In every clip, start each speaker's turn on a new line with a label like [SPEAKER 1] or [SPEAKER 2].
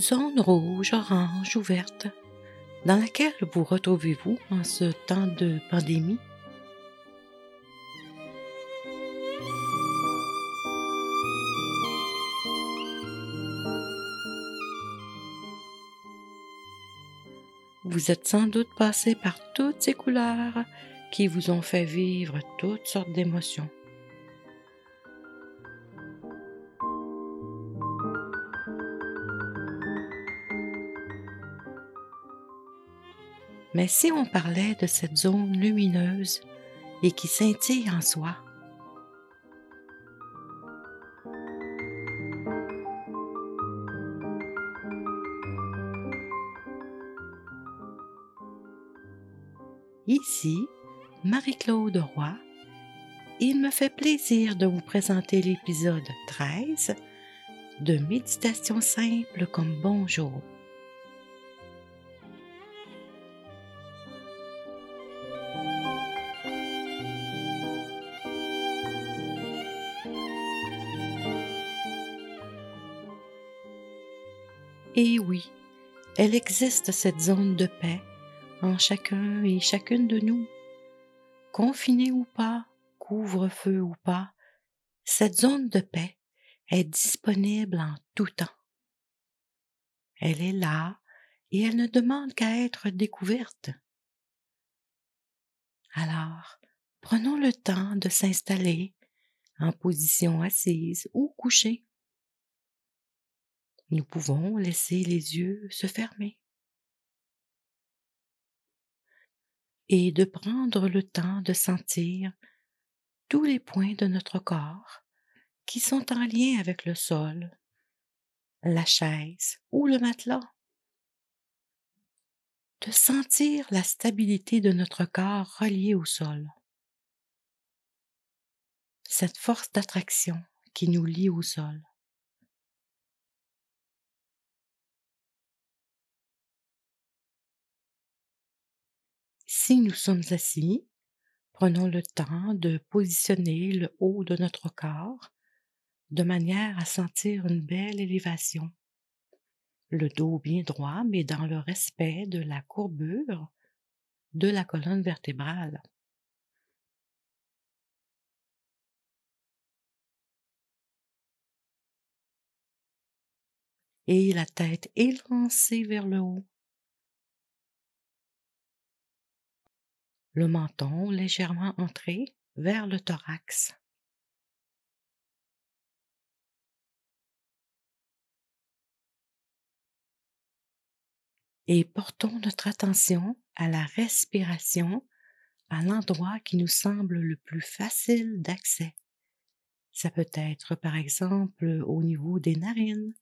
[SPEAKER 1] Zone rouge, orange ou verte, dans laquelle vous retrouvez-vous en ce temps de pandémie? Vous êtes sans doute passé par toutes ces couleurs qui vous ont fait vivre toutes sortes d'émotions. Mais si on parlait de cette zone lumineuse et qui scintille en soi, Ici, Marie-Claude Roy, il me fait plaisir de vous présenter l'épisode 13 de Méditation simple comme bonjour. Et oui, elle existe cette zone de paix en chacun et chacune de nous. Confiné ou pas, couvre-feu ou pas, cette zone de paix est disponible en tout temps. Elle est là et elle ne demande qu'à être découverte. Alors, prenons le temps de s'installer en position assise ou couchée nous pouvons laisser les yeux se fermer et de prendre le temps de sentir tous les points de notre corps qui sont en lien avec le sol, la chaise ou le matelas. De sentir la stabilité de notre corps relié au sol. Cette force d'attraction qui nous lie au sol. Si nous sommes assis, prenons le temps de positionner le haut de notre corps de manière à sentir une belle élévation. Le dos bien droit, mais dans le respect de la courbure de la colonne vertébrale. Et la tête élancée vers le haut. Le menton légèrement entré vers le thorax. Et portons notre attention à la respiration à l'endroit qui nous semble le plus facile d'accès. Ça peut être par exemple au niveau des narines,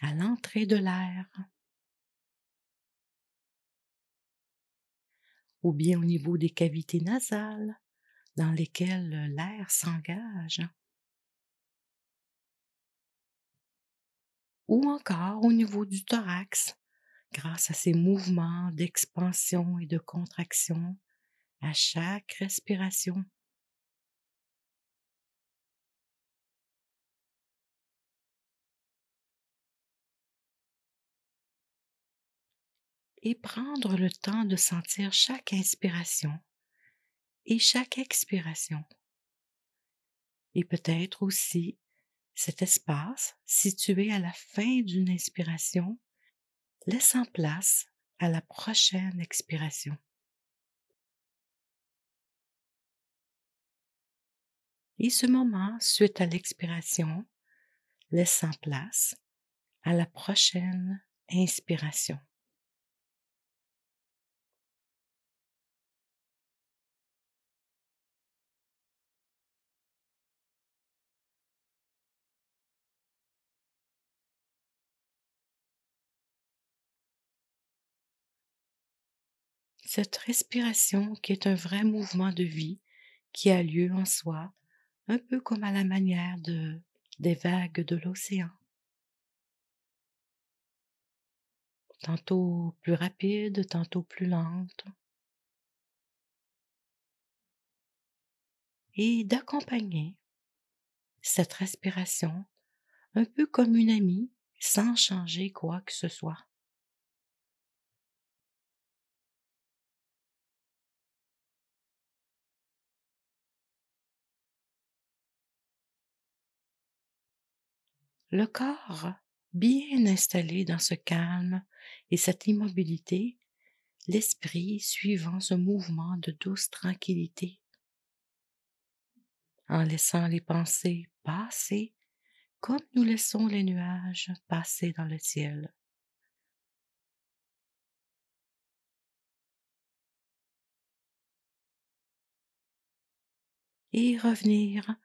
[SPEAKER 1] à l'entrée de l'air. Ou bien au niveau des cavités nasales dans lesquelles l'air s'engage, ou encore au niveau du thorax, grâce à ces mouvements d'expansion et de contraction à chaque respiration. Et prendre le temps de sentir chaque inspiration et chaque expiration. Et peut-être aussi cet espace situé à la fin d'une inspiration, laissant place à la prochaine expiration. Et ce moment, suite à l'expiration, laissant place à la prochaine inspiration. Cette respiration qui est un vrai mouvement de vie qui a lieu en soi, un peu comme à la manière de, des vagues de l'océan. Tantôt plus rapide, tantôt plus lente. Et d'accompagner cette respiration un peu comme une amie sans changer quoi que ce soit. Le corps, bien installé dans ce calme et cette immobilité, l'esprit suivant ce mouvement de douce tranquillité, en laissant les pensées passer comme nous laissons les nuages passer dans le ciel. Et revenir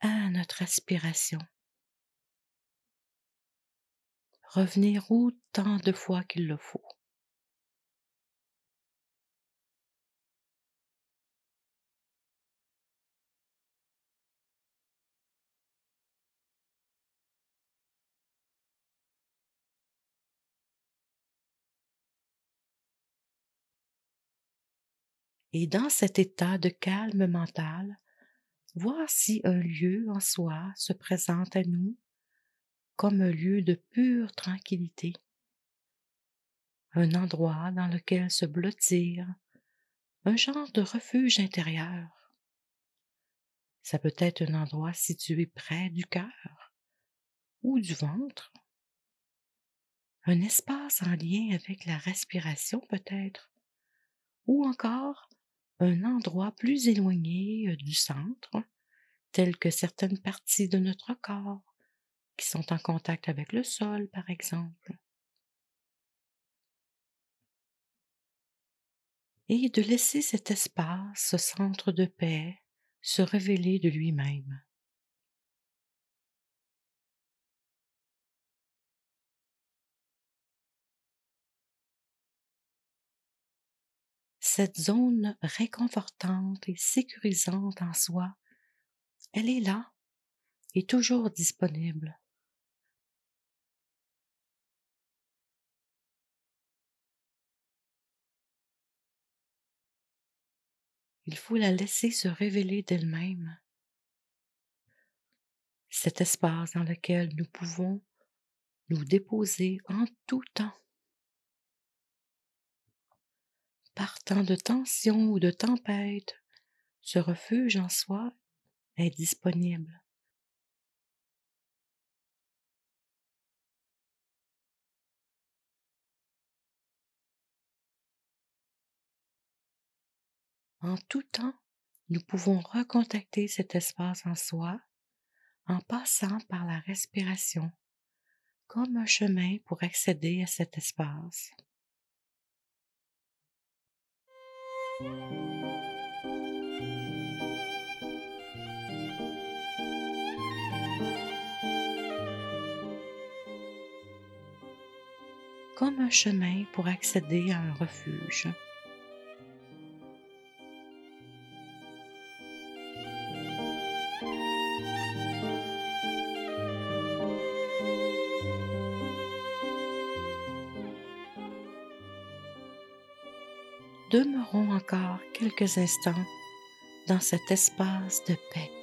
[SPEAKER 1] à notre aspiration. Revenir autant de fois qu'il le faut. Et dans cet état de calme mental, voir si un lieu en soi se présente à nous comme un lieu de pure tranquillité, un endroit dans lequel se blottir, un genre de refuge intérieur. Ça peut être un endroit situé près du cœur ou du ventre, un espace en lien avec la respiration peut-être, ou encore un endroit plus éloigné euh, du centre, tel que certaines parties de notre corps, qui sont en contact avec le sol, par exemple. Et de laisser cet espace, ce centre de paix, se révéler de lui-même. Cette zone réconfortante et sécurisante en soi, elle est là et toujours disponible. Il faut la laisser se révéler d'elle-même. Cet espace dans lequel nous pouvons nous déposer en tout temps. Partant de tension ou de tempête, ce refuge en soi est disponible. En tout temps, nous pouvons recontacter cet espace en soi en passant par la respiration, comme un chemin pour accéder à cet espace. Comme un chemin pour accéder à un refuge. Demeurons encore quelques instants dans cet espace de paix.